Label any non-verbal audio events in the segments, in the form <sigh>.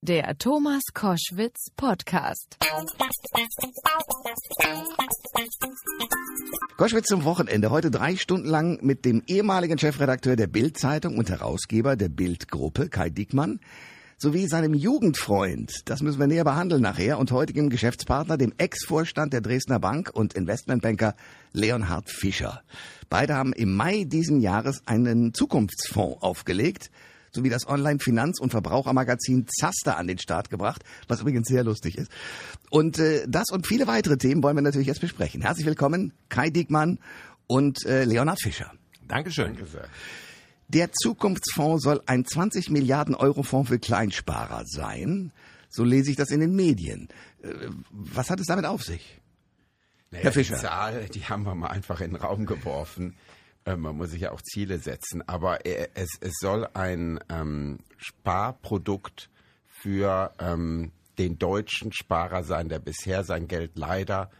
Der Thomas Koschwitz Podcast. Koschwitz zum Wochenende. Heute drei Stunden lang mit dem ehemaligen Chefredakteur der Bild-Zeitung und Herausgeber der Bild-Gruppe, Kai Diekmann, sowie seinem Jugendfreund, das müssen wir näher behandeln nachher, und heutigem Geschäftspartner, dem Ex-Vorstand der Dresdner Bank und Investmentbanker Leonhard Fischer. Beide haben im Mai diesen Jahres einen Zukunftsfonds aufgelegt – sowie das Online-Finanz- und Verbrauchermagazin Zaster an den Start gebracht, was übrigens sehr lustig ist. Und äh, das und viele weitere Themen wollen wir natürlich jetzt besprechen. Herzlich willkommen, Kai Diekmann und äh, Leonhard Fischer. Dankeschön. Danke sehr. Der Zukunftsfonds soll ein 20 Milliarden Euro Fonds für Kleinsparer sein. So lese ich das in den Medien. Äh, was hat es damit auf sich? Naja, Herr Fischer. Die Zahl, die haben wir mal einfach in den Raum geworfen. Äh, man muss sich ja auch Ziele setzen, aber es, es soll ein ähm, Sparprodukt für ähm, den deutschen Sparer sein, der bisher sein Geld leider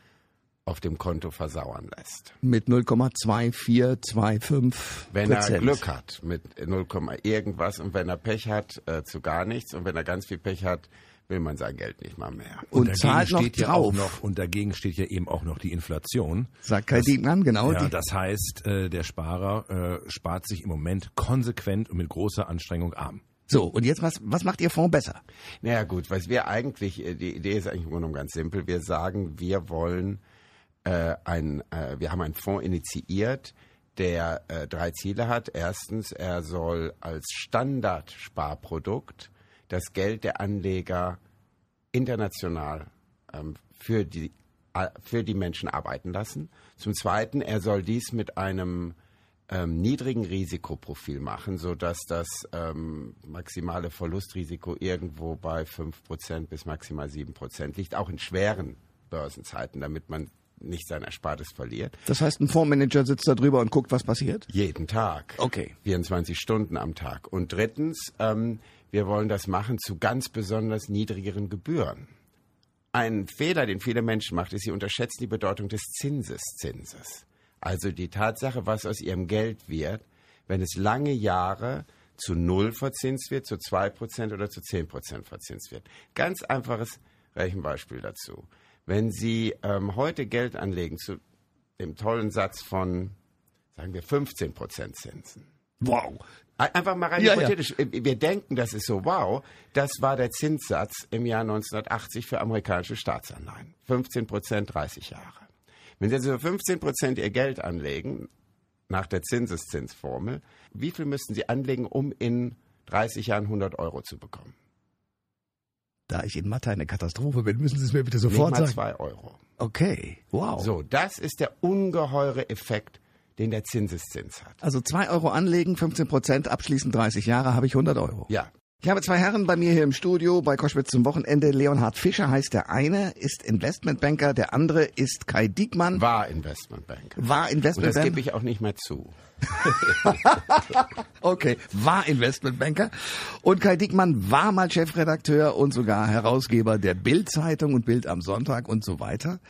auf dem Konto versauern lässt. Mit 0,2425 Wenn er Glück hat, mit 0, irgendwas und wenn er Pech hat, äh, zu gar nichts und wenn er ganz viel Pech hat, will man sein Geld nicht mal mehr. Und, und zahlt noch steht drauf. Ja noch, und dagegen steht ja eben auch noch die Inflation. Sagt Kai Diekmann, genau. Ja, das heißt, äh, der Sparer äh, spart sich im Moment konsequent und mit großer Anstrengung arm. So, und jetzt was, was macht Ihr Fonds besser? Naja gut, was wir eigentlich, äh, die Idee ist eigentlich im Grunde ganz simpel. Wir sagen, wir wollen äh, ein, äh, wir haben einen Fonds initiiert, der äh, drei Ziele hat. Erstens, er soll als Standardsparprodukt das Geld der Anleger international ähm, für, die, äh, für die Menschen arbeiten lassen. Zum Zweiten, er soll dies mit einem ähm, niedrigen Risikoprofil machen, sodass das ähm, maximale Verlustrisiko irgendwo bei 5% bis maximal 7% liegt, auch in schweren Börsenzeiten, damit man nicht sein Erspartes verliert. Das heißt, ein Fondsmanager sitzt da drüber und guckt, was passiert? Jeden Tag. Okay. 24 Stunden am Tag. Und drittens, ähm, wir wollen das machen zu ganz besonders niedrigeren Gebühren. Ein Fehler, den viele Menschen machen, ist, sie unterschätzen die Bedeutung des Zinseszinses. Also die Tatsache, was aus ihrem Geld wird, wenn es lange Jahre zu Null verzinst wird, zu zwei Prozent oder zu zehn Prozent verzinst wird. Ganz einfaches Rechenbeispiel dazu. Wenn Sie ähm, heute Geld anlegen zu dem tollen Satz von, sagen wir, 15 Prozent Zinsen. Wow, Einfach mal rein ja, hypothetisch. Ja. Wir denken, das ist so, wow, das war der Zinssatz im Jahr 1980 für amerikanische Staatsanleihen. 15 Prozent, 30 Jahre. Wenn Sie also 15 Prozent Ihr Geld anlegen, nach der Zinseszinsformel, wie viel müssten Sie anlegen, um in 30 Jahren 100 Euro zu bekommen? Da ich in Mathe eine Katastrophe bin, müssen Sie es mir bitte sofort Nicht mal sagen. zwei Euro. Okay, wow. So, das ist der ungeheure Effekt den der Zinseszins hat. Also zwei Euro anlegen, 15 Prozent, abschließend 30 Jahre, habe ich 100 Euro. Ja. Ich habe zwei Herren bei mir hier im Studio bei Koschwitz zum Wochenende. Leonhard Fischer heißt der eine, ist Investmentbanker, der andere ist Kai Diekmann. War Investmentbanker. War Investmentbanker. Und das gebe ich auch nicht mehr zu. <laughs> okay, war Investmentbanker. Und Kai Diekmann war mal Chefredakteur und sogar Herausgeber der Bild-Zeitung und Bild am Sonntag und so weiter.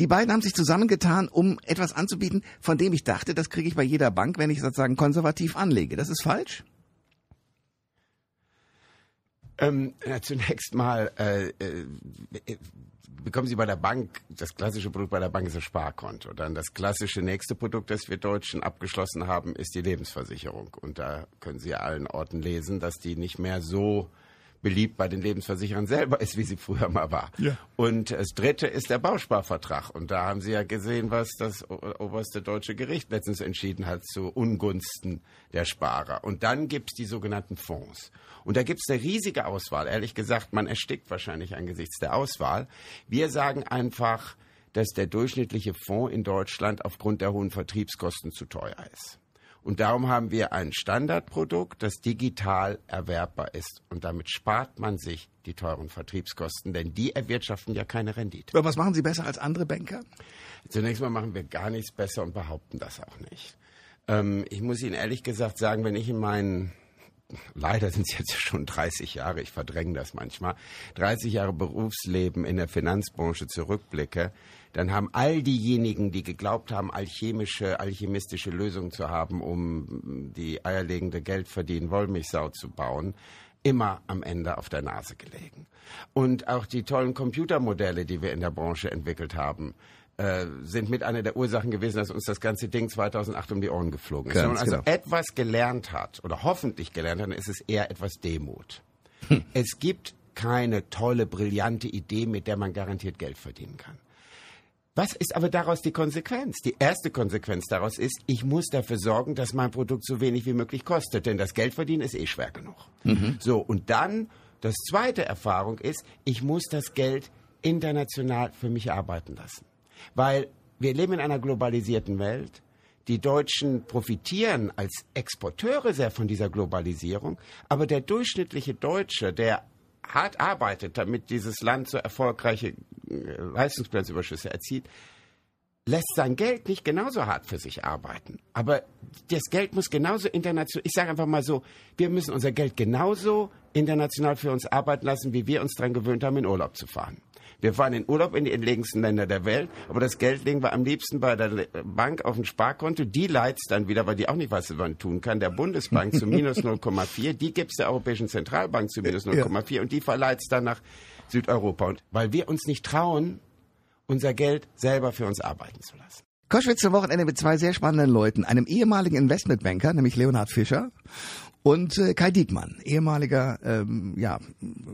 Die beiden haben sich zusammengetan, um etwas anzubieten, von dem ich dachte, das kriege ich bei jeder Bank, wenn ich sozusagen konservativ anlege. Das ist falsch? Ähm, ja, zunächst mal äh, äh, bekommen Sie bei der Bank, das klassische Produkt bei der Bank ist das Sparkonto. Dann das klassische nächste Produkt, das wir Deutschen abgeschlossen haben, ist die Lebensversicherung. Und da können Sie allen Orten lesen, dass die nicht mehr so beliebt bei den Lebensversicherern selber ist, wie sie früher mal war. Ja. Und das Dritte ist der Bausparvertrag. Und da haben Sie ja gesehen, was das oberste deutsche Gericht letztens entschieden hat zu Ungunsten der Sparer. Und dann gibt es die sogenannten Fonds. Und da gibt es eine riesige Auswahl. Ehrlich gesagt, man erstickt wahrscheinlich angesichts der Auswahl. Wir sagen einfach, dass der durchschnittliche Fonds in Deutschland aufgrund der hohen Vertriebskosten zu teuer ist. Und darum haben wir ein Standardprodukt, das digital erwerbbar ist. Und damit spart man sich die teuren Vertriebskosten, denn die erwirtschaften ja keine Rendite. Aber was machen Sie besser als andere Banker? Zunächst mal machen wir gar nichts besser und behaupten das auch nicht. Ähm, ich muss Ihnen ehrlich gesagt sagen, wenn ich in meinen leider sind es jetzt schon 30 Jahre, ich verdränge das manchmal, 30 Jahre Berufsleben in der Finanzbranche zurückblicke, dann haben all diejenigen, die geglaubt haben, alchemische, alchemistische Lösungen zu haben, um die eierlegende Geldverdienen Wollmilchsau zu bauen, immer am Ende auf der Nase gelegen. Und auch die tollen Computermodelle, die wir in der Branche entwickelt haben, äh, sind mit einer der Ursachen gewesen, dass uns das ganze Ding 2008 um die Ohren geflogen ist. Wenn man also genau. etwas gelernt hat oder hoffentlich gelernt hat, dann ist es eher etwas Demut. Hm. Es gibt keine tolle, brillante Idee, mit der man garantiert Geld verdienen kann. Was ist aber daraus die Konsequenz? Die erste Konsequenz daraus ist, ich muss dafür sorgen, dass mein Produkt so wenig wie möglich kostet, denn das Geld verdienen ist eh schwer genug. So, und dann, das zweite Erfahrung ist, ich muss das Geld international für mich arbeiten lassen. Weil wir leben in einer globalisierten Welt. Die Deutschen profitieren als Exporteure sehr von dieser Globalisierung, aber der durchschnittliche Deutsche, der hart arbeitet, damit dieses Land so erfolgreiche äh, Leistungsplatzüberschüsse erzielt, lässt sein Geld nicht genauso hart für sich arbeiten. Aber das Geld muss genauso international, ich sage einfach mal so, wir müssen unser Geld genauso international für uns arbeiten lassen, wie wir uns daran gewöhnt haben, in Urlaub zu fahren. Wir fahren in Urlaub in die entlegensten Länder der Welt, aber das Geld legen wir am liebsten bei der Bank auf ein Sparkonto. Die leiht dann wieder, weil die auch nicht weiß, was man tun kann, der Bundesbank zu minus <laughs> 0,4. Die gibt's der Europäischen Zentralbank zu minus 0,4 und die verleiht's dann nach Südeuropa. Und weil wir uns nicht trauen, unser Geld selber für uns arbeiten zu lassen. Koschwitz zum Wochenende mit zwei sehr spannenden Leuten. Einem ehemaligen Investmentbanker, nämlich Leonhard Fischer, und äh, Kai Diekmann, ehemaliger ähm, ja,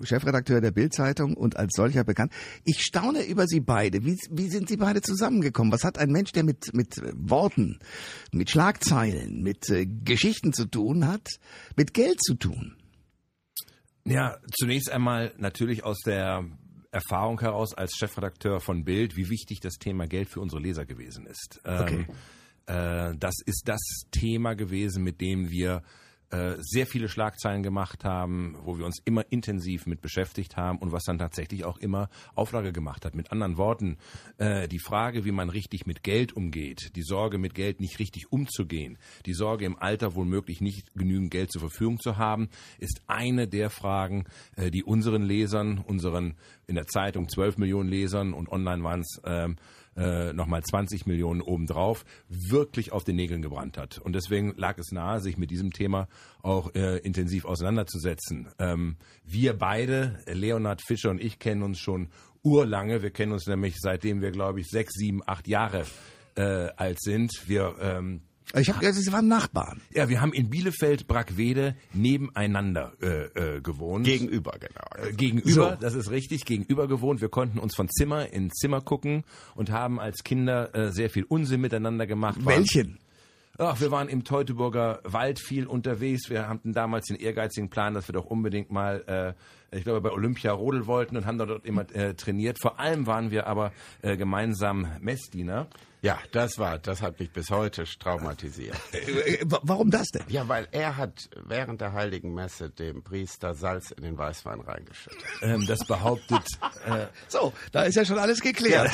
Chefredakteur der Bild-Zeitung und als solcher bekannt. Ich staune über Sie beide. Wie, wie sind Sie beide zusammengekommen? Was hat ein Mensch, der mit, mit Worten, mit Schlagzeilen, mit äh, Geschichten zu tun hat, mit Geld zu tun? Ja, zunächst einmal natürlich aus der Erfahrung heraus als Chefredakteur von Bild, wie wichtig das Thema Geld für unsere Leser gewesen ist. Okay. Ähm, äh, das ist das Thema gewesen, mit dem wir äh, sehr viele Schlagzeilen gemacht haben, wo wir uns immer intensiv mit beschäftigt haben und was dann tatsächlich auch immer Auflage gemacht hat. Mit anderen Worten, äh, die Frage, wie man richtig mit Geld umgeht, die Sorge, mit Geld nicht richtig umzugehen, die Sorge im Alter womöglich nicht genügend Geld zur Verfügung zu haben, ist eine der Fragen, äh, die unseren Lesern, unseren in der Zeitung 12 Millionen Lesern und online waren es ähm, äh, nochmal 20 Millionen obendrauf, wirklich auf den Nägeln gebrannt hat. Und deswegen lag es nahe, sich mit diesem Thema auch äh, intensiv auseinanderzusetzen. Ähm, wir beide, Leonhard Fischer und ich, kennen uns schon urlange. Wir kennen uns nämlich seitdem wir, glaube ich, sechs, sieben, acht Jahre äh, alt sind. Wir ähm, Ich habe Sie waren Nachbarn. ja, wir haben in Bielefeld, Brackwede nebeneinander äh, äh, gewohnt. Gegenüber, genau. Äh, gegenüber, das ist richtig, gegenüber gewohnt. Wir konnten uns von Zimmer in Zimmer gucken und haben als Kinder äh, sehr viel Unsinn miteinander gemacht. Welchen? Ach, wir waren im Teutoburger Wald viel unterwegs. Wir hatten damals den ehrgeizigen Plan, dass wir doch unbedingt mal, äh, ich glaube, bei Olympia rodeln wollten und haben dort immer äh, trainiert. Vor allem waren wir aber äh, gemeinsam Messdiener. Ja, das war, das hat mich bis heute traumatisiert. <laughs> Äh, wa- Warum das denn? Ja, weil er hat während der Heiligen Messe dem Priester Salz in den Weißwein reingeschüttet. Ähm, das behauptet, äh, <laughs> So, da ist ja schon alles geklärt.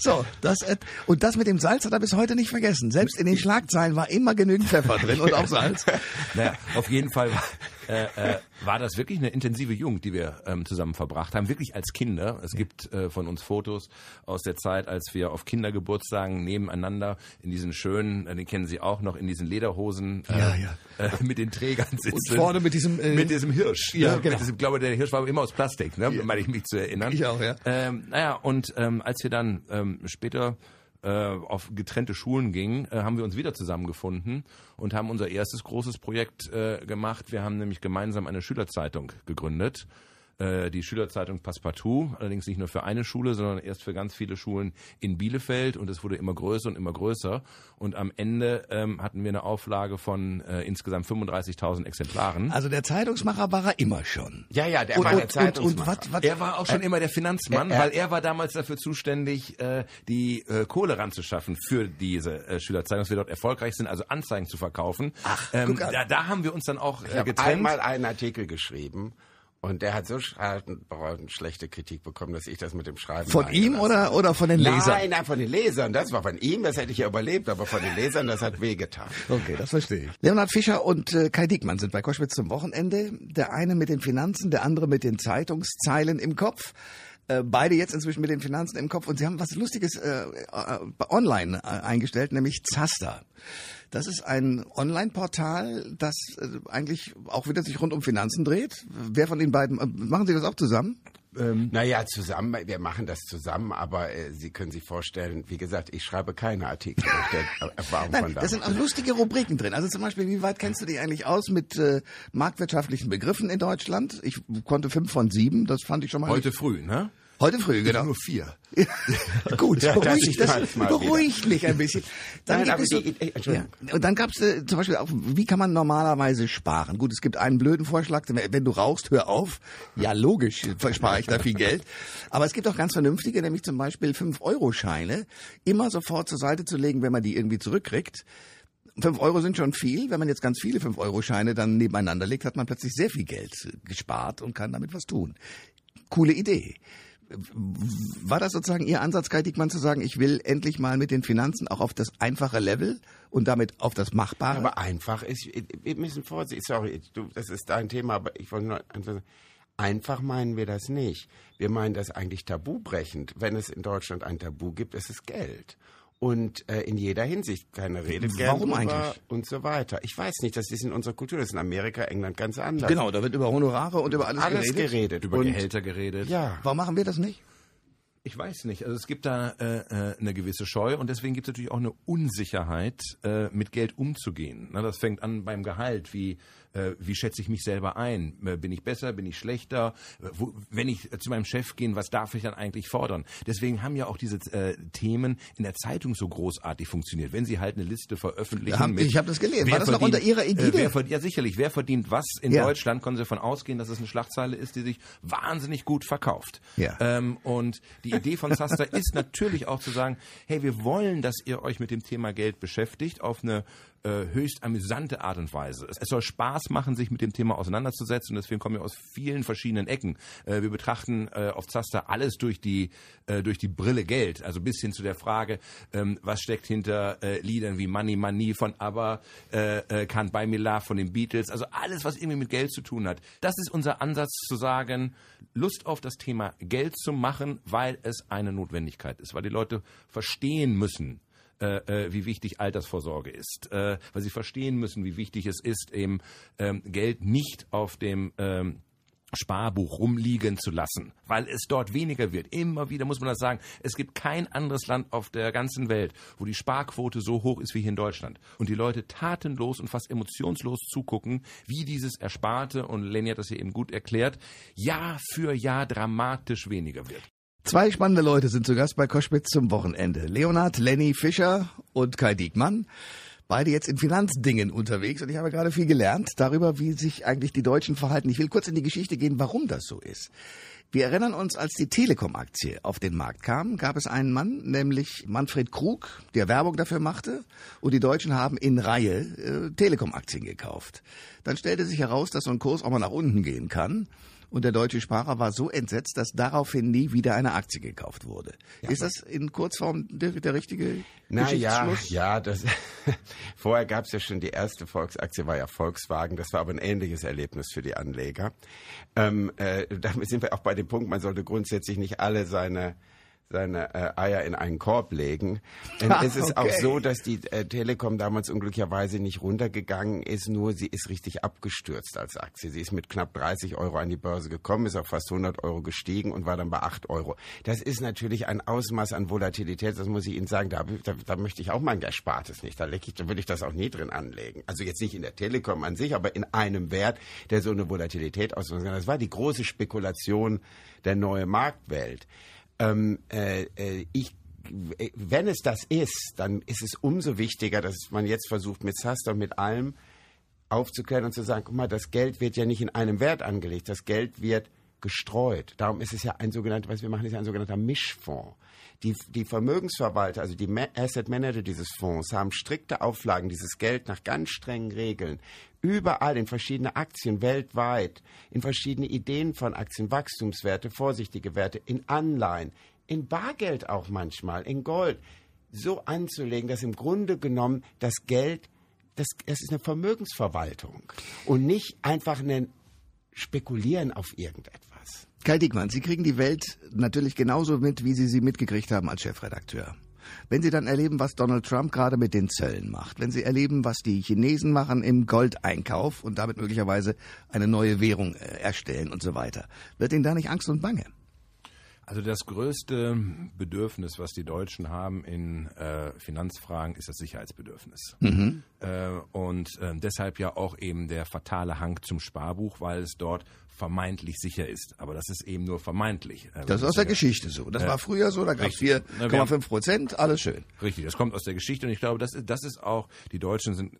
So, das äh, und das mit dem Salz hat er bis heute nicht vergessen. Selbst in den Schlagzeilen war immer genügend Pfeffer drin und auch Salz. <laughs> naja, auf jeden Fall war, äh, äh, war das wirklich eine intensive Jugend, die wir ähm, zusammen verbracht haben, wirklich als Kinder. Es gibt äh, von uns Fotos aus der Zeit, als wir auf Kindergeburtstagen nebeneinander in diesen schönen, äh, den kennen Sie auch noch, in diesen Lederhosen äh, Ja, ja. <laughs> Äh, mit den Trägern sitzen. vorne mit diesem, äh, mit diesem Hirsch. Ja, genau. Mit diesem, ich glaube, der Hirsch war immer aus Plastik, ne? meine ich mich zu erinnern. Ich auch, ja. Ähm, naja, und ähm, als wir dann ähm, später äh, auf getrennte Schulen gingen, äh, haben wir uns wieder zusammengefunden und haben unser erstes großes Projekt gemacht. Wir haben nämlich gemeinsam eine Schülerzeitung gegründet. Äh, die Schülerzeitung Passepartout, allerdings nicht nur für eine Schule, sondern erst für ganz viele Schulen in Bielefeld und es wurde immer größer und immer größer und am Ende ähm, hatten wir eine Auflage von äh, insgesamt 35.000 Exemplaren. Also der Zeitungsmacher war er immer schon. Ja, ja, der und, war der und, und, und Zeitungsmacher. was, was, Er war auch schon immer der Finanzmann, er- er- weil er war damals dafür zuständig, äh, die äh, Kohle ranzuschaffen für diese äh, Schülerzeitung, dass wir dort erfolgreich sind, also Anzeigen zu verkaufen. Ach, ähm, da, da haben wir uns dann auch Ich äh, getrennt. einmal einen Artikel geschrieben und der hat so schreckend schlechte Kritik bekommen, dass ich das mit dem Schreiben von ihm oder, oder von den. Lesern? Nein, nein, von den Lesern. Das war von ihm, das hätte ich ja überlebt, aber von den Lesern, das hat wehgetan. Okay, das verstehe ich. Leonhard Fischer und äh, Kai Diekmann sind bei Koschwitz zum Wochenende. Der eine mit den Finanzen, der andere mit den Zeitungszeilen im Kopf. Äh, beide jetzt inzwischen mit den Finanzen im Kopf. Und sie haben was Lustiges äh, äh, online äh, eingestellt, nämlich Zaster. Das ist ein Online-Portal, das äh, eigentlich auch wieder sich rund um Finanzen dreht. Wer von den beiden, äh, machen Sie das auch zusammen? Ähm, naja, zusammen, wir machen das zusammen, aber äh, Sie können sich vorstellen, wie gesagt, ich schreibe keine Artikel auf der <laughs> Erfahrung Nein, von da sind auch lustige Rubriken drin. Also zum Beispiel, wie weit kennst du dich eigentlich aus mit äh, marktwirtschaftlichen Begriffen in Deutschland? Ich konnte fünf von sieben, das fand ich schon mal. Heute früh, ne? Heute früh, genau. Nur vier. <laughs> Gut, Ja, das beruhigt, ist das, beruhigt mich ein bisschen. Dann Nein, so, die- die- Entschuldigung. ja, und dann gab es äh, zum Beispiel auch, wie kann man normalerweise sparen? Gut, es gibt einen blöden Vorschlag, wenn du rauchst, hör auf. Ja, logisch, spare ich da viel Geld. Aber es gibt auch ganz vernünftige, nämlich zum Beispiel 5-Euro-Scheine, immer sofort zur Seite zu legen, wenn man die irgendwie zurückkriegt. 5 Euro sind schon viel. Wenn man jetzt ganz viele 5-Euro-Scheine dann nebeneinander legt, hat man plötzlich sehr viel Geld gespart und kann damit was tun. Coole Idee. War das sozusagen Ihr Ansatz, Kai Diekmann, zu sagen, ich will endlich mal mit den Finanzen auch auf das einfache Level und damit auf das Machbare? Aber einfach ist, wir müssen vorsichtig, sorry, du, das ist dein Thema, aber ich wollte nur einfach sagen, einfach meinen wir das nicht. Wir meinen das eigentlich tabubrechend. Wenn es in Deutschland ein Tabu gibt, ist es Geld. Und äh, in jeder Hinsicht keine Rede, Geld Warum eigentlich? und so weiter. Ich weiß nicht, das ist in unserer Kultur, das ist in Amerika, England ganz anders. genau, da wird über Honorare und über alles, Alles geredet. geredet. Über und, Gehälter geredet. Ja. Warum machen wir das nicht? Ich weiß nicht. Also es gibt da äh, äh, eine gewisse Scheu und deswegen gibt es natürlich auch eine Unsicherheit, äh, mit Geld umzugehen. Na, das fängt an beim Gehalt. Wie, äh, wie schätze ich mich selber ein? Äh, Bin ich besser? Bin ich schlechter? Äh, Wo, wenn ich äh, zu meinem Chef gehe, was darf ich dann eigentlich fordern? Deswegen haben ja auch diese äh, Themen in der Zeitung so großartig funktioniert. Wenn sie halt eine Liste veröffentlichen. Hab- mit, ich hab das gelesen. wer War das noch unter Ihrer Ägide? Äh, verdient, ja, sicherlich. Wer verdient was in Ja. Deutschland? Können Sie davon ausgehen, dass es eine Schlagzeile ist, die sich wahnsinnig gut verkauft. Ja. Ähm, und die Idee von Zaster <laughs> ist natürlich auch zu sagen, hey, wir wollen, dass ihr euch mit dem Thema Geld beschäftigt auf eine äh, höchst amüsante Art und Weise. Es, es soll Spaß machen, sich mit dem Thema auseinanderzusetzen und deswegen kommen wir aus vielen verschiedenen Ecken. Äh, wir betrachten äh, auf Zaster alles durch die äh, durch die Brille Geld, also bis hin zu der Frage, ähm, was steckt hinter äh, Liedern wie Money Money von ABBA, äh, äh, Can't Buy Me Love von den Beatles, also alles, was irgendwie mit Geld zu tun hat. Das ist unser Ansatz zu sagen, Lust auf das Thema Geld zu machen, weil es eine Notwendigkeit ist, weil die Leute verstehen müssen, äh, äh, wie wichtig Altersvorsorge ist, äh, weil sie verstehen müssen, wie wichtig es ist, eben ähm, Geld nicht auf dem ähm, Sparbuch rumliegen zu lassen, weil es dort weniger wird. Immer wieder muss man das sagen. Es gibt kein anderes Land auf der ganzen Welt, wo die Sparquote so hoch ist wie hier in Deutschland. Und die Leute tatenlos und fast emotionslos zugucken, wie dieses Ersparte, und Lenny hat das hier eben gut erklärt, Jahr für Jahr dramatisch weniger wird. Zwei spannende Leute sind zu Gast bei Koschwitz zum Wochenende. Leonhard Lenny Fischer und Kai Diekmann. Beide jetzt in Finanzdingen unterwegs und ich habe gerade viel gelernt darüber, wie sich eigentlich die Deutschen verhalten. Ich will kurz in die Geschichte gehen, warum das so ist. Wir erinnern uns, als die Telekom-Aktie auf den Markt kam, gab es einen Mann, nämlich Manfred Krug, der Werbung dafür machte und die Deutschen haben in Reihe äh, Telekom-Aktien gekauft. Dann stellte sich heraus, dass so ein Kurs auch mal nach unten gehen kann. Und der deutsche Sparer war so entsetzt, dass daraufhin nie wieder eine Aktie gekauft wurde. ist das in Kurzform der, der richtige Na ja, ja, das <laughs> vorher gab es ja schon die erste Volksaktie, war ja Volkswagen. Das war aber ein ähnliches Erlebnis für die Anleger. Ähm, äh, <laughs> damit sind wir auch bei dem Punkt, man sollte grundsätzlich nicht alle seine seine äh, Eier in einen Korb legen. Denn Ah, es ist okay. auch so, dass die äh, Telekom damals unglücklicherweise nicht runtergegangen ist, nur sie ist richtig abgestürzt als Aktie. Sie ist mit knapp 30 Euro an die Börse gekommen, ist auf fast 100 Euro gestiegen und war dann bei 8 Euro. Das ist natürlich ein Ausmaß an Volatilität, das muss ich Ihnen sagen, da, da, da möchte ich auch mein Erspartes nicht. Da, ich, da würde ich das auch nie drin anlegen. Also jetzt nicht in der Telekom an sich, aber in einem Wert, der so eine Volatilität ausmachen kann. Das war die große Spekulation der neue Marktwelt ähm, äh, äh, ich äh, wenn es das ist, dann ist es umso wichtiger, dass man jetzt versucht, mit Zaster und mit allem aufzuklären und zu sagen, guck mal, das Geld wird ja nicht in einem Wert angelegt, das Geld wird gestreut. Darum ist es ja ein sogenannter, was wir machen, ist ja ein sogenannter Mischfonds. Die, die Vermögensverwalter, also die Asset Manager dieses Fonds, haben strikte Auflagen, dieses Geld nach ganz strengen Regeln überall in verschiedene Aktien weltweit, in verschiedene Ideen von Aktien, Wachstumswerte, vorsichtige Werte, in Anleihen, in Bargeld auch manchmal, in Gold, so anzulegen, dass im Grunde genommen das Geld, das, es ist eine Vermögensverwaltung und nicht einfach ein Spekulieren auf irgendetwas. Kai Diekmann, Sie kriegen die Welt natürlich genauso mit, wie Sie sie mitgekriegt haben als Chefredakteur. wenn Sie dann erleben, was Donald Trump gerade mit den Zöllen macht, wenn Sie erleben, was die Chinesen machen im Goldeinkauf und damit möglicherweise eine neue Währung äh, erstellen und so weiter, wird Ihnen da nicht Angst und Bange? Also das größte Bedürfnis, was die Deutschen haben in äh, Finanzfragen, ist das Sicherheitsbedürfnis. Mhm. Äh, und äh, deshalb ja auch eben der fatale Hang zum Sparbuch, weil es dort vermeintlich sicher ist. Aber das ist eben nur vermeintlich. Äh, das ist aus der Geschichte so. Das war früher so, da gab es 4,5 Prozent, alles schön. Richtig, das kommt aus der Geschichte und ich glaube, das, das ist auch, die Deutschen sind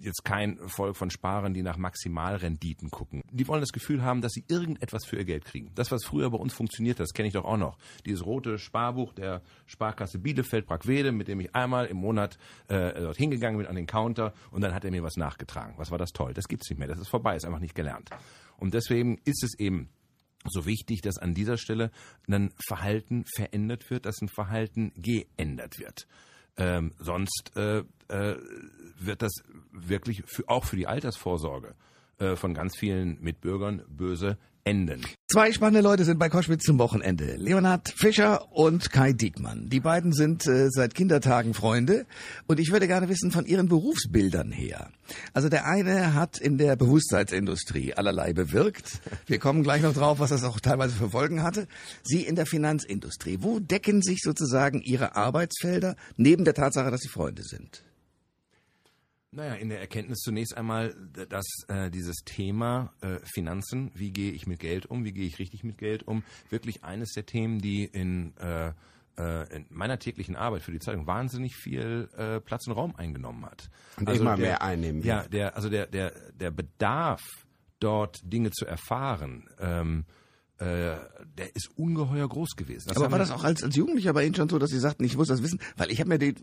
jetzt kein Volk von Sparern, die nach Maximalrenditen gucken. Die wollen das Gefühl haben, dass sie irgendetwas für ihr Geld kriegen. Das, was früher bei uns funktioniert hat, das kenne ich doch auch noch. Dieses rote Sparbuch der Sparkasse Bielefeld Brackwede, mit dem ich einmal im Monat äh, dort hingegangen bin an den Counter und dann hat er mir was nachgetragen. Was war das toll? Das gibt's nicht mehr. Das ist vorbei, ist einfach nicht gelernt. Und deswegen ist es eben so wichtig, dass an dieser Stelle ein Verhalten verändert wird, dass ein Verhalten geändert wird. Ähm, sonst äh, äh, wird das wirklich für, auch für die Altersvorsorge äh, von ganz vielen Mitbürgern böse enden. Zwei spannende Leute sind bei Koschwitz zum Wochenende. Leonhard Fischer und Kai Diekmann. Die beiden sind äh, seit Kindertagen Freunde und ich würde gerne wissen von ihren Berufsbildern her. Also der eine hat in der Bewusstseinsindustrie allerlei bewirkt. Wir kommen gleich noch drauf, was das auch teilweise für Folgen hatte. Sie in der Finanzindustrie. Wo decken sich sozusagen ihre Arbeitsfelder neben der Tatsache, dass sie Freunde sind? Naja, in der Erkenntnis zunächst einmal, dass äh, dieses Thema äh, Finanzen, wie gehe ich mit Geld um, wie gehe ich richtig mit Geld um, wirklich eines der Themen, die in, äh, äh in meiner täglichen Arbeit für die Zeitung wahnsinnig viel äh, Platz und Raum eingenommen hat. Und also immer der, mehr einnehmen. Ja, der, also der, der, der Bedarf, dort Dinge zu erfahren, ähm, äh, der ist ungeheuer groß gewesen. Das aber war das auch als, als Jugendlicher bei Ihnen schon so, dass Sie sagten, ich muss das wissen? Weil ich habe mir, die,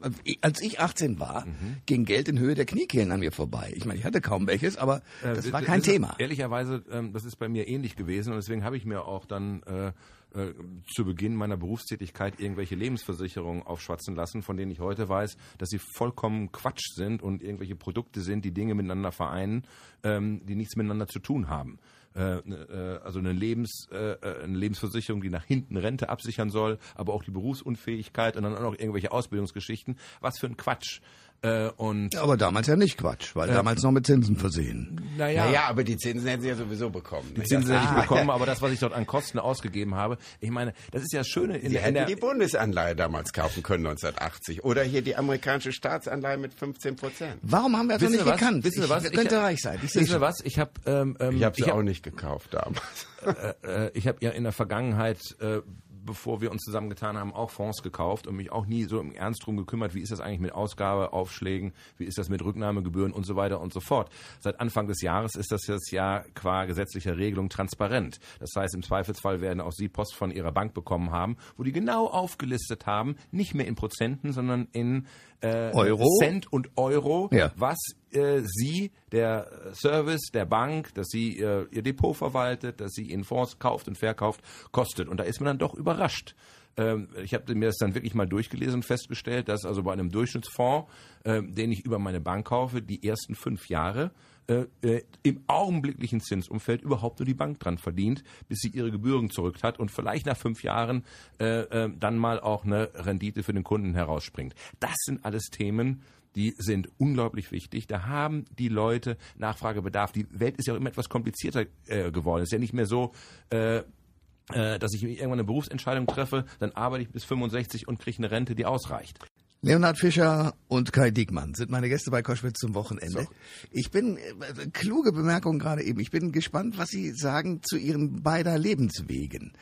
als ich 18 war, mhm. ging Geld in Höhe der Kniekehlen an mir vorbei. Ich meine, ich hatte kaum welches, aber äh, das äh, war kein das Thema. Ist, ehrlicherweise, ähm, das ist bei mir ähnlich gewesen und deswegen habe ich mir auch dann äh, äh, zu Beginn meiner Berufstätigkeit irgendwelche Lebensversicherungen aufschwatzen lassen, von denen ich heute weiß, dass sie vollkommen Quatsch sind und irgendwelche Produkte sind, die Dinge miteinander vereinen, ähm, die nichts miteinander zu tun haben. Äh, ne, äh, also eine, Lebens, äh, äh, eine Lebensversicherung, die nach hinten Rente absichern soll, aber auch die Berufsunfähigkeit und dann auch noch irgendwelche Ausbildungsgeschichten. Was für ein Quatsch. Äh, und aber damals ja nicht Quatsch, weil äh, damals noch mit Zinsen versehen. Naja, naja, aber die Zinsen hätten sie ja sowieso bekommen. Die Zinsen hätte ich ah. bekommen, aber das, was ich dort an Kosten ausgegeben habe, ich meine, das ist ja das Schöne. In sie der die Bundesanleihe damals kaufen können 1980 oder hier die amerikanische Staatsanleihe mit 15 Prozent. Warum haben wir das noch nicht gekannt? Wissen Sie was? Ich, könnte reich sein. Ich wissen Sie was? Ich habe ähm, ähm, ich habe sie auch nicht gekauft damals. Äh, äh, ich habe ja in der Vergangenheit äh, bevor wir uns zusammengetan haben, auch Fonds gekauft und mich auch nie so im Ernst drum gekümmert, wie ist das eigentlich mit Ausgabeaufschlägen, wie ist das mit Rücknahmegebühren und so weiter und so fort. Seit Anfang des Jahres ist das jetzt ja qua gesetzlicher Regelung transparent. Das heißt, im Zweifelsfall werden auch Sie Post von Ihrer Bank bekommen haben, wo die genau aufgelistet haben, nicht mehr in Prozenten, sondern in äh, Euro? Cent und Euro, ja. was äh, Sie, der Service der Bank, dass Sie äh, Ihr Depot verwaltet, dass Sie in Fonds kauft und verkauft, kostet. Und da ist man dann doch überrascht. Ähm, ich habe mir das dann wirklich mal durchgelesen und festgestellt, dass also bei einem Durchschnittsfonds, äh, den ich über meine Bank kaufe, die ersten fünf Jahre äh, äh, im augenblicklichen Zinsumfeld überhaupt nur die Bank dran verdient, bis sie ihre Gebühren zurück hat und vielleicht nach fünf Jahren äh, äh, dann mal auch eine Rendite für den Kunden herausspringt. Das sind alles Themen, die sind unglaublich wichtig. Da haben die Leute Nachfragebedarf. Die Welt ist ja auch immer etwas komplizierter äh, geworden. Es ist ja nicht mehr so, äh, äh dass ich irgendwann eine Berufsentscheidung treffe, dann arbeite ich bis 65 und kriege eine Rente, die ausreicht. Leonhard Fischer und Kai Diekmann sind meine Gäste bei Koschwitz zum Wochenende. So. Ich bin, äh, kluge Bemerkung gerade eben, ich bin gespannt, was Sie sagen zu Ihren beider Lebenswegen.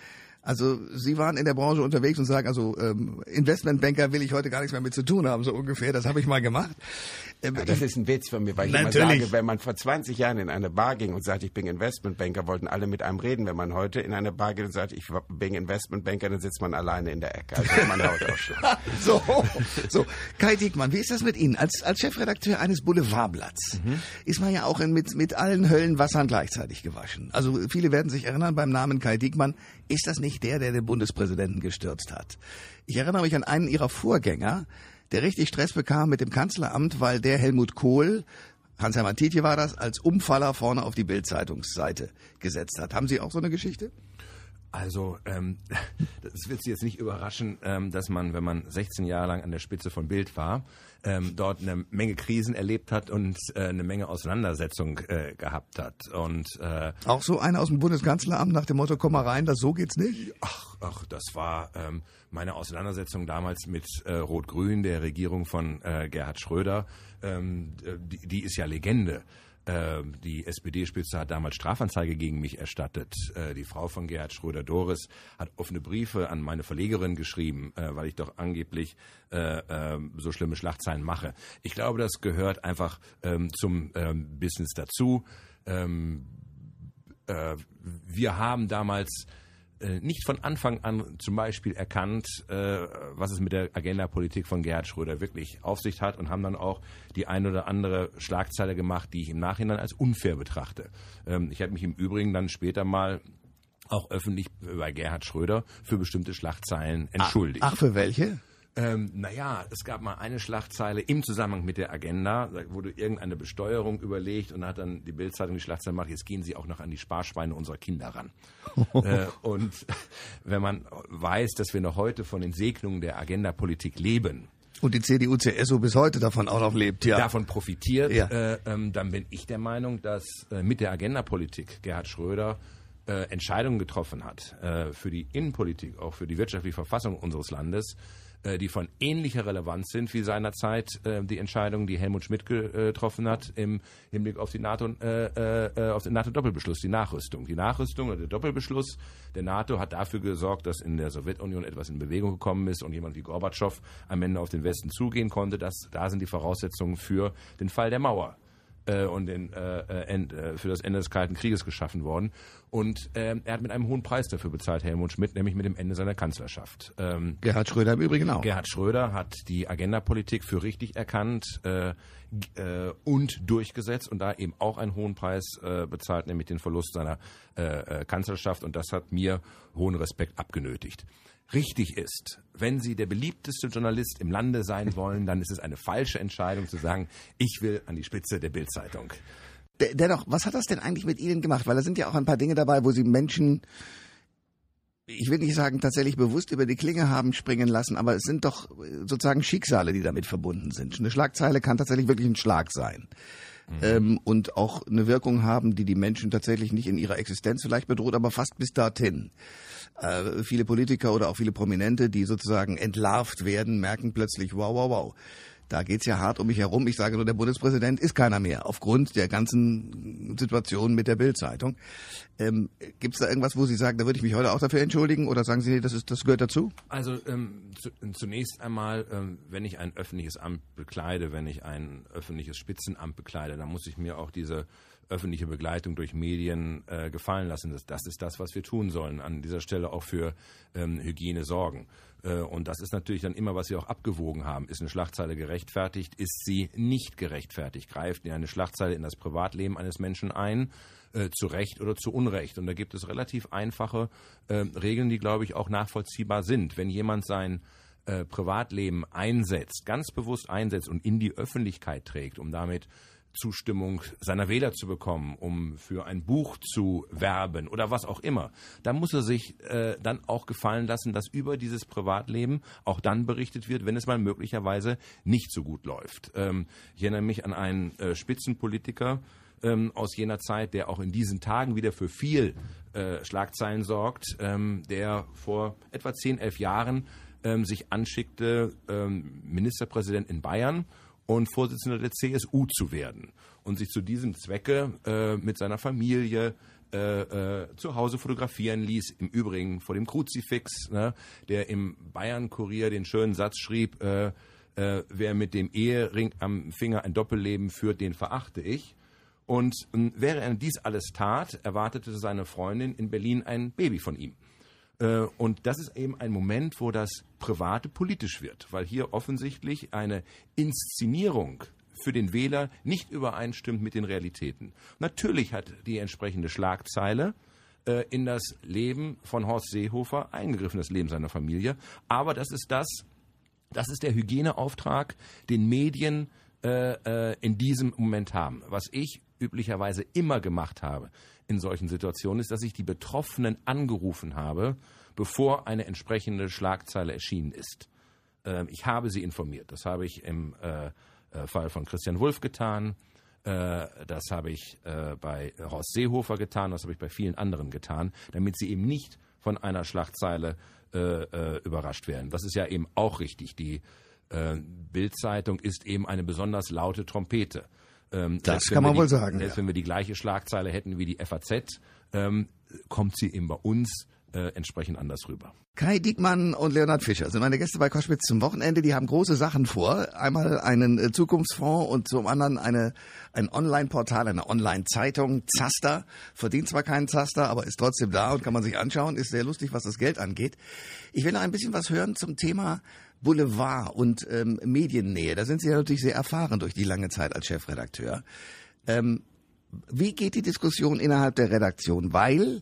Also Sie waren in der Branche unterwegs und sagen, also ähm, Investmentbanker will ich heute gar nichts mehr mit zu tun haben, so ungefähr. Das habe ich mal gemacht. Ähm, ja, das ist ein Witz von mir, weil ich Natürlich. immer sage, wenn man vor 20 Jahren in eine Bar ging und sagt, ich bin Investmentbanker, wollten alle mit einem reden. Wenn man heute in eine Bar geht und sagt, ich bin Investmentbanker, dann sitzt man alleine in der Ecke. Also man <laughs> so, so, Kai Diekmann, wie ist das mit Ihnen? Als, als Chefredakteur eines Boulevardblatts mhm. ist man ja auch in, mit, mit allen Höllenwassern gleichzeitig gewaschen. Also viele werden sich erinnern beim Namen Kai Diekmann, ist das nicht der, der den Bundespräsidenten gestürzt hat? Ich erinnere mich an einen ihrer Vorgänger, der richtig Stress bekam mit dem Kanzleramt, weil der Helmut Kohl, Hans-Hermann Tietje war das, als Umfaller vorne auf die Bildzeitungsseite gesetzt hat. Haben Sie auch so eine Geschichte? Also, ähm, <laughs> das wird Sie jetzt nicht überraschen, ähm, dass man, wenn man 16 Jahre lang an der Spitze von Bild war, ähm, dort eine Menge Krisen erlebt hat und äh, eine Menge Auseinandersetzung äh, gehabt hat. Und äh, auch so einer aus dem Bundeskanzleramt nach dem Motto, komm mal rein, das so geht's nicht. Ach, ach, das war ähm, meine Auseinandersetzung damals mit äh, Rot-Grün, der Regierung von äh, Gerhard Schröder. Ähm, die, die ist ja Legende. Ähm, die SPD-Spitze hat damals Strafanzeige gegen mich erstattet. Äh, die Frau von Gerhard Schröder-Doris hat offene Briefe an meine Verlegerin geschrieben, äh, weil ich doch angeblich äh, ähm, so schlimme Schlagzeilen mache. Ich glaube, das gehört einfach ähm, zum Business dazu. wir haben damals nicht von Anfang an zum Beispiel erkannt, äh, was es mit der Agenda-Politik von Gerhard Schröder wirklich auf sich hat und haben dann auch die ein oder andere Schlagzeile gemacht, die ich im Nachhinein als unfair betrachte. Ähm, ich habe mich im Übrigen dann später mal auch öffentlich bei Gerhard Schröder für bestimmte Schlagzeilen entschuldigt. Ach, ach für welche? Ähm, naja, es gab mal eine Schlagzeile im Zusammenhang mit der Agenda, da wurde irgendeine Besteuerung überlegt und hat dann die Bildzeitung die Schlagzeile gemacht, jetzt gehen Sie auch noch an die Sparschweine unserer Kinder ran. <laughs> äh, und <laughs> wenn man weiß, dass wir noch heute von den Segnungen der Agenda-Politik leben, und die CDU, CSU bis heute davon auch noch lebt, ja. Davon profitiert, ja. äh, ähm, dann bin ich der Meinung, dass äh, mit der Agenda-Politik Gerhard Schröder äh, Entscheidungen getroffen hat äh, für die Innenpolitik, auch für die wirtschaftliche Verfassung unseres Landes, die von ähnlicher Relevanz sind wie seinerzeit äh, die Entscheidung, die Helmut Schmidt getroffen hat im Hinblick auf die NATO, äh, äh, auf den NATO-Doppelbeschluss, die Nachrüstung. Die Nachrüstung oder der Doppelbeschluss der NATO hat dafür gesorgt, dass in der Sowjetunion etwas in Bewegung gekommen ist und jemand wie Gorbatschow am Ende auf den Westen zugehen konnte. Das, da sind die Voraussetzungen für den Fall der Mauer äh, und den, äh, äh, end, äh, für das Ende des Kalten Krieges geschaffen worden. Und äh, er hat mit einem hohen Preis dafür bezahlt, Helmut Schmidt, nämlich mit dem Ende seiner Kanzlerschaft. Ähm, Gerhard Schröder im Übrigen auch. Gerhard Schröder hat die Agenda-Politik für richtig erkannt äh, äh, und durchgesetzt und da eben auch einen hohen Preis äh, bezahlt, nämlich den Verlust seiner äh, äh, Kanzlerschaft. Und das hat mir hohen Respekt abgenötigt richtig ist. Wenn Sie der beliebteste Journalist im Lande sein wollen, dann ist es eine falsche Entscheidung zu sagen, ich will an die Spitze der Bildzeitung. Dennoch, was hat das denn eigentlich mit Ihnen gemacht? Weil da sind ja auch ein paar Dinge dabei, wo Sie Menschen, ich will nicht sagen, tatsächlich bewusst über die Klinge haben springen lassen, aber es sind doch sozusagen Schicksale, die damit verbunden sind. Eine Schlagzeile kann tatsächlich wirklich ein Schlag sein. Mhm. Ähm, und auch eine Wirkung haben, die die Menschen tatsächlich nicht in ihrer Existenz vielleicht bedroht, aber fast bis dorthin. Äh, viele Politiker oder auch viele Prominente, die sozusagen entlarvt werden, merken plötzlich, wow, wow, wow. Da geht's ja hart um mich herum. Ich sage nur, der Bundespräsident ist keiner mehr, aufgrund der ganzen Situation mit der Bildzeitung. Ähm, Gibt es da irgendwas, wo Sie sagen, da würde ich mich heute auch dafür entschuldigen? Oder sagen Sie, nee, das, ist, das gehört dazu? Also ähm, zu, zunächst einmal, ähm, wenn ich ein öffentliches Amt bekleide, wenn ich ein öffentliches Spitzenamt bekleide, dann muss ich mir auch diese öffentliche Begleitung durch Medien äh, gefallen lassen. Das, das ist das, was wir tun sollen. An dieser Stelle auch für ähm, Hygiene sorgen. Äh, und das ist natürlich dann immer, was wir auch abgewogen haben. Ist eine Schlagzeile gerechtfertigt? Ist sie nicht gerechtfertigt? Greift eine Schlagzeile in das Privatleben eines Menschen ein? Äh, zu Recht oder zu Unrecht. Und da gibt es relativ einfache äh, Regeln, die, glaube ich, auch nachvollziehbar sind. Wenn jemand sein äh, Privatleben einsetzt, ganz bewusst einsetzt und in die Öffentlichkeit trägt, um damit Zustimmung seiner Wähler zu bekommen, um für ein Buch zu werben oder was auch immer, dann muss er sich äh, dann auch gefallen lassen, dass über dieses Privatleben auch dann berichtet wird, wenn es mal möglicherweise nicht so gut läuft. Ähm, ich erinnere mich an einen äh, Spitzenpolitiker ähm, aus jener Zeit, der auch in diesen Tagen wieder für viel äh, Schlagzeilen sorgt, ähm, der vor etwa zehn, elf Jahren ähm, sich anschickte, ähm, Ministerpräsident in Bayern und Vorsitzender der CSU zu werden und sich zu diesem Zwecke äh, mit seiner Familie äh, äh, zu Hause fotografieren ließ. Im Übrigen vor dem Kruzifix, ne, der im Bayern-Kurier den schönen Satz schrieb, äh, äh, wer mit dem Ehering am Finger ein Doppelleben führt, den verachte ich. Und äh, während er dies alles tat, erwartete seine Freundin in Berlin ein Baby von ihm. Äh, und das ist eben ein Moment, wo das Private politisch wird, weil hier offensichtlich eine Inszenierung für den Wähler nicht übereinstimmt mit den Realitäten. Natürlich hat die entsprechende Schlagzeile äh, in das Leben von Horst Seehofer eingegriffen, das Leben seiner Familie. Aber das ist das, das ist der Hygieneauftrag, den Medien äh, äh, in diesem Moment haben. Was ich üblicherweise immer gemacht habe, in solchen Situationen ist, dass ich die Betroffenen angerufen habe, bevor eine entsprechende Schlagzeile erschienen ist. Ähm, ich habe sie informiert. Das habe ich im äh, äh, Fall von Christian Wulff getan. Äh, das habe ich bei Horst Seehofer getan. Das habe ich bei vielen anderen getan, damit sie eben nicht von einer Schlagzeile überrascht werden. Das ist ja eben auch richtig. Die Bildzeitung ist eben eine besonders laute Trompete. Ähm, das kann man die, wohl sagen. Selbst ja. wenn wir die gleiche Schlagzeile hätten wie die FAZ, ähm, kommt sie eben bei uns äh, entsprechend anders rüber. Kai Diekmann und Leonhard Fischer sind meine Gäste bei Koschwitz zum Wochenende. Die haben große Sachen vor. Einmal einen äh, Zukunftsfonds und zum anderen eine, ein Online-Portal, eine Online-Zeitung. Zaster. Verdient zwar keinen Zaster, aber ist trotzdem da und kann man sich anschauen. Ist sehr lustig, was das Geld angeht. Ich will noch ein bisschen was hören zum Thema Boulevard und ähm, Mediennähe. Da sind Sie ja natürlich sehr erfahren durch die lange Zeit als Chefredakteur. Ähm, wie geht die Diskussion innerhalb der Redaktion? Weil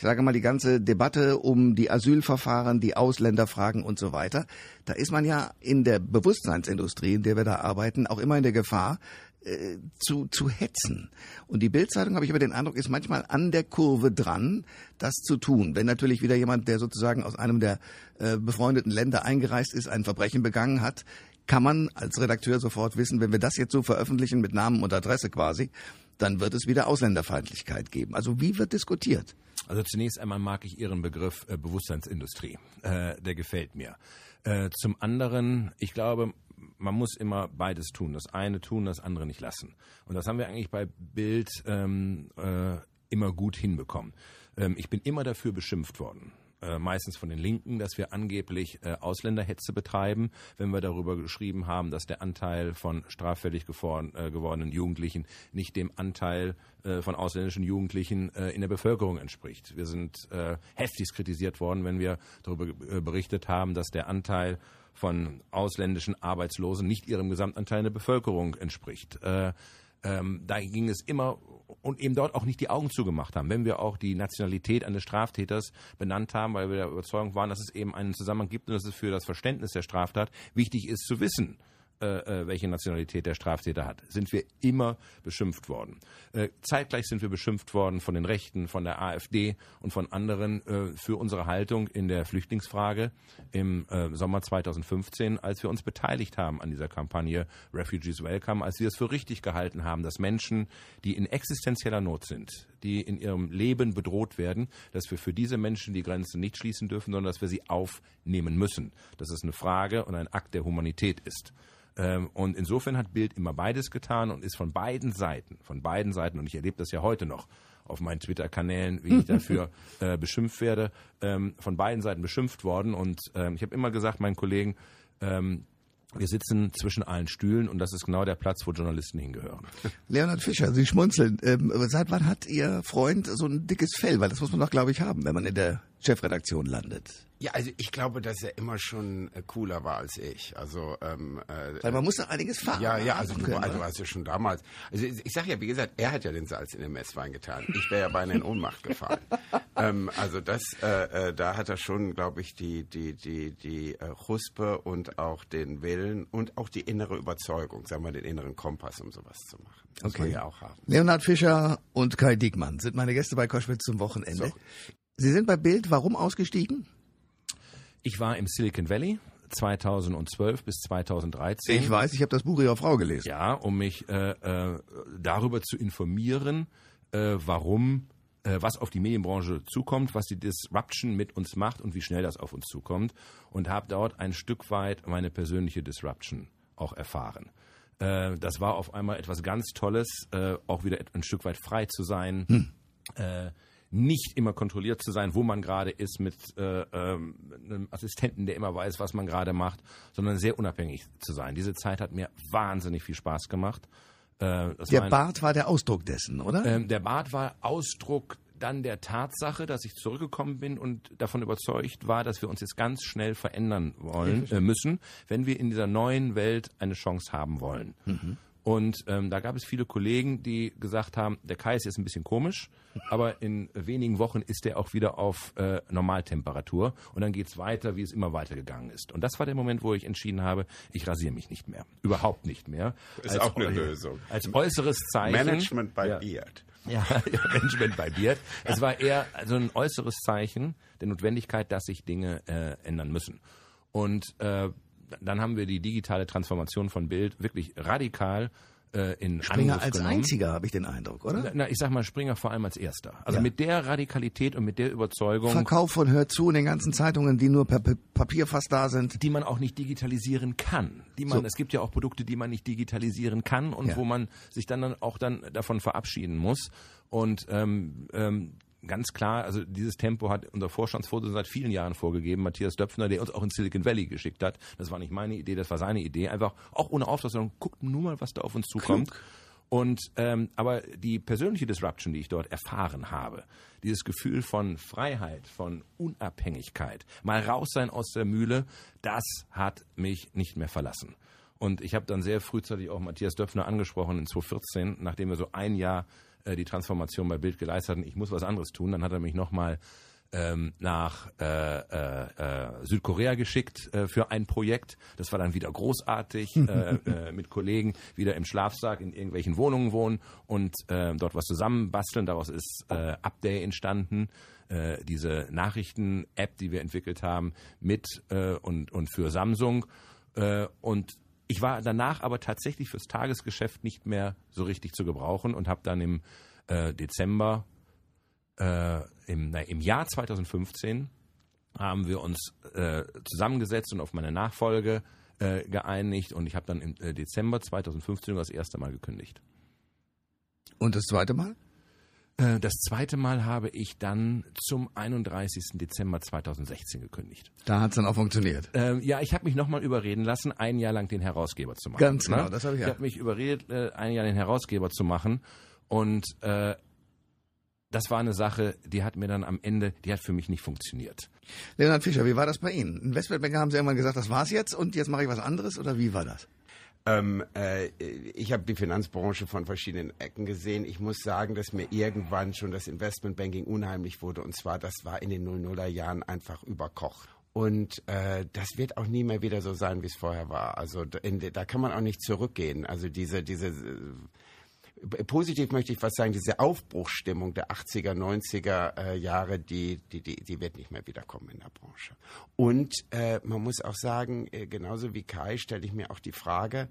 ich sage mal, die ganze Debatte um die Asylverfahren, die Ausländerfragen und so weiter, da ist man ja in der Bewusstseinsindustrie, in der wir da arbeiten, auch immer in der Gefahr, äh, zu, zu hetzen. Und die Bildzeitung, habe ich aber den Eindruck, ist manchmal an der Kurve dran, das zu tun. Wenn natürlich wieder jemand, der sozusagen aus einem der äh, befreundeten Länder eingereist ist, ein Verbrechen begangen hat, kann man als Redakteur sofort wissen, wenn wir das jetzt so veröffentlichen mit Namen und Adresse quasi, dann wird es wieder Ausländerfeindlichkeit geben. Also wie wird diskutiert? Also zunächst einmal mag ich Ihren Begriff äh, Bewusstseinsindustrie. Äh, der gefällt mir. Äh, zum anderen, ich glaube, man muss immer beides tun. Das eine tun, das andere nicht lassen. Und das haben wir eigentlich bei Bild ähm, äh, immer gut hinbekommen. Ähm, ich bin immer dafür beschimpft worden äh, meistens von den Linken, dass wir angeblich äh, Ausländerhetze betreiben, wenn wir darüber geschrieben haben, dass der Anteil von straffällig äh, gewordenen Jugendlichen nicht dem Anteil äh, von ausländischen Jugendlichen äh, in der Bevölkerung entspricht. Wir sind äh, heftigst kritisiert worden, wenn wir darüber berichtet haben, dass der Anteil von ausländischen Arbeitslosen nicht ihrem Gesamtanteil in der Bevölkerung entspricht. Äh, ähm, da ging es immer und eben dort auch nicht die Augen zugemacht haben. Wenn wir auch die Nationalität eines Straftäters benannt haben, weil wir der Überzeugung waren, dass es eben einen Zusammenhang gibt und dass es für das Verständnis der Straftat wichtig ist zu wissen, äh, äh, welche Nationalität der Straftäter hat, sind wir immer beschimpft worden. Äh, zeitgleich sind wir beschimpft worden von den Rechten, von der AfD und von anderen äh, für unsere Haltung in der Flüchtlingsfrage im äh, Sommer 2015, als wir uns beteiligt haben an dieser Kampagne Refugees Welcome, als wir es für richtig gehalten haben, dass Menschen, die in existenzieller Not sind, die in ihrem Leben bedroht werden, dass wir für diese Menschen die Grenzen nicht schließen dürfen, sondern dass wir sie aufnehmen müssen. Dass es eine Frage und ein Akt der Humanität ist. Ähm, und insofern hat Bild immer beides getan und ist von beiden Seiten, von beiden Seiten, und ich erlebe das ja heute noch auf meinen Twitter-Kanälen, wie ich dafür <laughs> äh, beschimpft werde, ähm, von beiden Seiten beschimpft worden. Und ähm, ich habe immer gesagt, meinen Kollegen, ähm, wir sitzen zwischen allen Stühlen und das ist genau der Platz, wo Journalisten hingehören. <laughs> Leonhard Fischer, Sie schmunzeln. Ähm, seit wann hat Ihr Freund so ein dickes Fell? Weil das muss man doch, glaube ich, haben, wenn man in der Chefredaktion landet. Ja, also ich glaube, dass er immer schon äh, cooler war als ich. Also ähm, äh, weil man muss da einiges fahren. Ja, ja, also du, also hast ja schon damals. Also ich, ich sag ja, wie gesagt, er hat ja den Salz in den Messwein getan. Ich wäre ja beinahe in Ohnmacht gefallen. <laughs> ähm, also das, äh, äh, da hat er schon, glaube ich, die die die die äh, Huspe und auch den Willen und auch die innere Überzeugung, sagen wir den inneren Kompass, um sowas zu machen. Das okay. ja auch haben. Leonhard Fischer und Kai Diekmann sind meine Gäste bei Koschwitz zum Wochenende. So. Sie sind bei Bild. Warum ausgestiegen? Ich war im Silicon Valley 2012 bis 2013. Ich weiß, ich habe das Buch Ihrer Frau gelesen. Ja, um mich äh, äh, darüber zu informieren, äh, warum, äh, was auf die Medienbranche zukommt, was die Disruption mit uns macht und wie schnell das auf uns zukommt. Und habe dort ein Stück weit meine persönliche Disruption auch erfahren. Äh, das war auf einmal etwas ganz Tolles, äh, auch wieder ein Stück weit frei zu sein. Hm nicht immer kontrolliert zu sein, wo man gerade ist mit äh, ähm, einem Assistenten, der immer weiß, was man gerade macht, sondern sehr unabhängig zu sein. Diese Zeit hat mir wahnsinnig viel Spaß gemacht. Äh, der war ein, Bart war der Ausdruck dessen, oder? Ähm, der Bart war Ausdruck dann der Tatsache, dass ich zurückgekommen bin und davon überzeugt war, dass wir uns jetzt ganz schnell verändern wollen äh, müssen, wenn wir in dieser neuen Welt eine Chance haben wollen. Mhm. Und ähm, da gab es viele Kollegen, die gesagt haben, der Kai ist jetzt ein bisschen komisch, aber in wenigen Wochen ist er auch wieder auf äh, Normaltemperatur und dann geht's weiter, wie es immer weitergegangen ist. Und das war der Moment, wo ich entschieden habe, ich rasiere mich nicht mehr. Überhaupt nicht mehr. Ist als, auch eine Lösung. Als äußeres Zeichen. Management by ja, Beard. Ja, <laughs> Management bei Biert. Es war eher so ein äußeres Zeichen der Notwendigkeit, dass sich Dinge äh, ändern müssen. Und äh, dann haben wir die digitale Transformation von Bild wirklich radikal äh, in Springer Angriff als genommen. einziger, habe ich den Eindruck, oder? Na, ich sag mal Springer vor allem als erster. Also Ja. mit der Radikalität und mit der Überzeugung, Verkauf von Hör zu in den ganzen Zeitungen, die nur per Papier fast da sind. die man auch nicht digitalisieren kann. Die man, So. es gibt ja auch Produkte, die man nicht digitalisieren kann und Ja. wo man sich dann, dann auch dann davon verabschieden muss. Und ähm, ähm, ganz klar, also dieses Tempo hat unser Vorstandsvorsitzender seit vielen Jahren vorgegeben, Matthias Döpfner, der uns auch in Silicon Valley geschickt hat. Das war nicht meine Idee, das war seine Idee. Einfach auch ohne Auftrag, sondern guckt nur mal, was da auf uns zukommt. Und ähm, aber die persönliche Disruption, die ich dort erfahren habe, dieses Gefühl von Freiheit, von Unabhängigkeit, mal raus sein aus der Mühle, das hat mich nicht mehr verlassen. Und ich habe dann sehr frühzeitig auch Matthias Döpfner angesprochen in 2014, nachdem wir so ein Jahr äh, die Transformation bei Bild geleistet hatten. Ich muss was anderes tun. Dann hat er mich nochmal ähm, nach äh, äh, äh, Südkorea geschickt äh, für ein Projekt. Das war dann wieder großartig, äh, <laughs> äh, mit Kollegen wieder im Schlafsack in irgendwelchen Wohnungen wohnen und äh, dort was zusammenbasteln. Daraus ist äh, Upday entstanden, äh, diese Nachrichten-App, die wir entwickelt haben mit äh, und, und für Samsung. Äh, und ich war danach aber tatsächlich fürs Tagesgeschäft nicht mehr so richtig zu gebrauchen und habe dann im äh, Dezember äh, im, na, im Jahr 2015 haben wir uns äh, zusammengesetzt und auf meine Nachfolge äh, geeinigt und ich habe dann im äh, Dezember 2015 das erste Mal gekündigt. Und das zweite Mal? Äh, das zweite Mal habe ich dann zum 31. Dezember 2016 gekündigt. Da hat's dann auch funktioniert. Ähm, ja, ich habe mich nochmal überreden lassen, ein Jahr lang den Herausgeber zu machen. Ganz genau, ne? das habe ich Ich ja. habe mich überredet, äh, ein Jahr den Herausgeber zu machen und äh, das war eine Sache, die hat mir dann am Ende, die hat für mich nicht funktioniert. Leonhard Fischer, wie war das bei Ihnen? In Westweltbank haben Sie irgendwann gesagt, das war's jetzt und jetzt mache ich was anderes oder wie war das? Ähm, äh, ich habe die Finanzbranche von verschiedenen Ecken gesehen. Ich muss sagen, dass mir irgendwann schon das Investmentbanking unheimlich wurde. Und zwar, das war in den 00er Jahren einfach überkocht. Und äh, das wird auch nie mehr wieder so sein, wie es vorher war. Also in, da kann man auch nicht zurückgehen. Also diese, diese äh, positiv möchte ich was sagen, diese Aufbruchsstimmung der 80er, 90er äh, Jahre, die, die, die, die wird nicht mehr wiederkommen in der Branche. Und äh, man muss auch sagen, äh, genauso wie Kai stelle ich mir auch die Frage,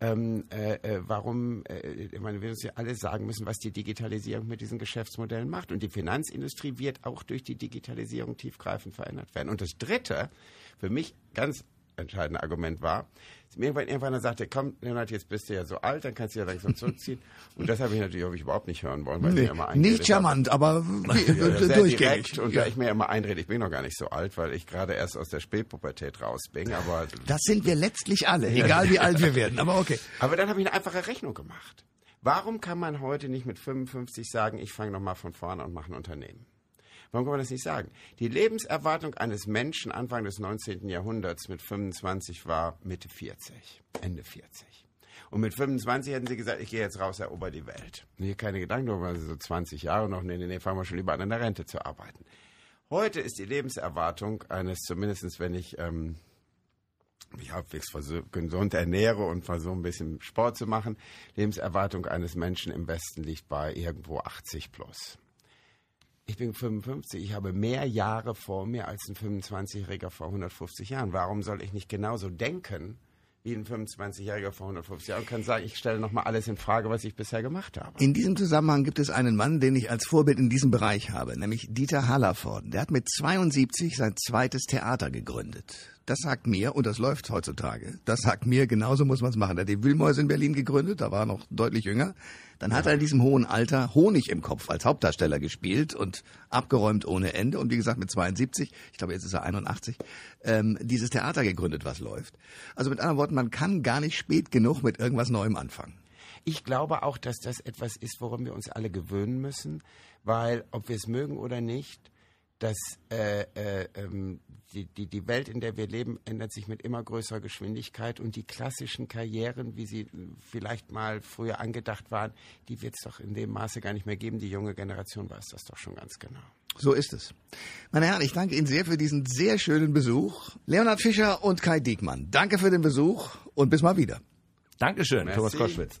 ähm, äh, äh, warum, äh, ich meine, wir uns ja alle sagen müssen, was die Digitalisierung mit diesen Geschäftsmodellen macht. Und die Finanzindustrie wird auch durch die Digitalisierung tiefgreifend verändert werden. Und das Dritte, für mich ganz entscheidende Argument war, irgendwann, irgendwann er sagte, komm, Leonard, jetzt bist du ja so alt, dann kannst du ja langsam zurückziehen. Und das habe ich natürlich auch überhaupt nicht hören wollen, weil Nee, mir immer nicht charmant, aber <laughs> ja, ja, <laughs> sehr durchgängig. Und da ich mir immer einrede, ich bin noch gar nicht so alt, weil ich gerade erst aus der Spätpubertät raus bin. Aber, Das sind wir letztlich alle, egal wie alt wir werden. Aber okay. aber dann habe ich eine einfache Rechnung gemacht. Warum kann man heute nicht mit 55 sagen, ich fange nochmal von vorne und mache ein Unternehmen? Warum kann man das nicht sagen? Die Lebenserwartung eines Menschen Anfang des 19. Jahrhunderts mit 25 war Mitte 40, Ende 40. Und mit 25 hätten sie gesagt, ich gehe jetzt raus, erober die Welt. Hier keine Gedanken darüber, sie so 20 Jahre noch, nee, nee, nee, fangen wir schon lieber an, an der Rente zu arbeiten. Heute ist die Lebenserwartung eines, zumindestens wenn ich ähm, mich halbwegs gesund ernähre und versuche ein bisschen Sport zu machen, Lebenserwartung eines Menschen im Westen liegt bei irgendwo 80 plus. Ich bin 55, ich habe mehr Jahre vor mir als ein 25-Jähriger vor 150 Jahren. Warum soll ich nicht genauso denken wie ein 25-Jähriger vor 150 Jahren und kann sagen, ich stelle nochmal alles in Frage, was ich bisher gemacht habe? In diesem Zusammenhang gibt es einen Mann, den ich als Vorbild in diesem Bereich habe, nämlich Dieter Hallervorden. Der hat mit 72 sein zweites Theater gegründet. Das sagt mir, und das läuft heutzutage, das sagt mir, genauso muss man es machen. Er hat die Wühlmäuse in Berlin gegründet, da war er noch deutlich jünger. Dann hat er in diesem hohen Alter Honig im Kopf als Hauptdarsteller gespielt und abgeräumt ohne Ende. Und wie gesagt, mit 72, ich glaube, jetzt ist er 81, ähm, dieses Theater gegründet, was läuft. Also mit anderen Worten, man kann gar nicht spät genug mit irgendwas Neuem anfangen. Ich glaube auch, dass das etwas ist, woran wir uns alle gewöhnen müssen, weil ob wir es mögen oder nicht, dass äh, äh, ähm, die, die, die Welt, in der wir leben, ändert sich mit immer größerer Geschwindigkeit und die klassischen Karrieren, wie sie äh, vielleicht mal früher angedacht waren, die wird es doch in dem Maße gar nicht mehr geben. Die junge Generation weiß das doch schon ganz genau. So ist es. Meine Herren, ich danke Ihnen sehr für diesen sehr schönen Besuch. Leonhard Fischer und Kai Diekmann, danke für den Besuch und bis mal wieder. Dankeschön, Merci. Thomas Koschwitz.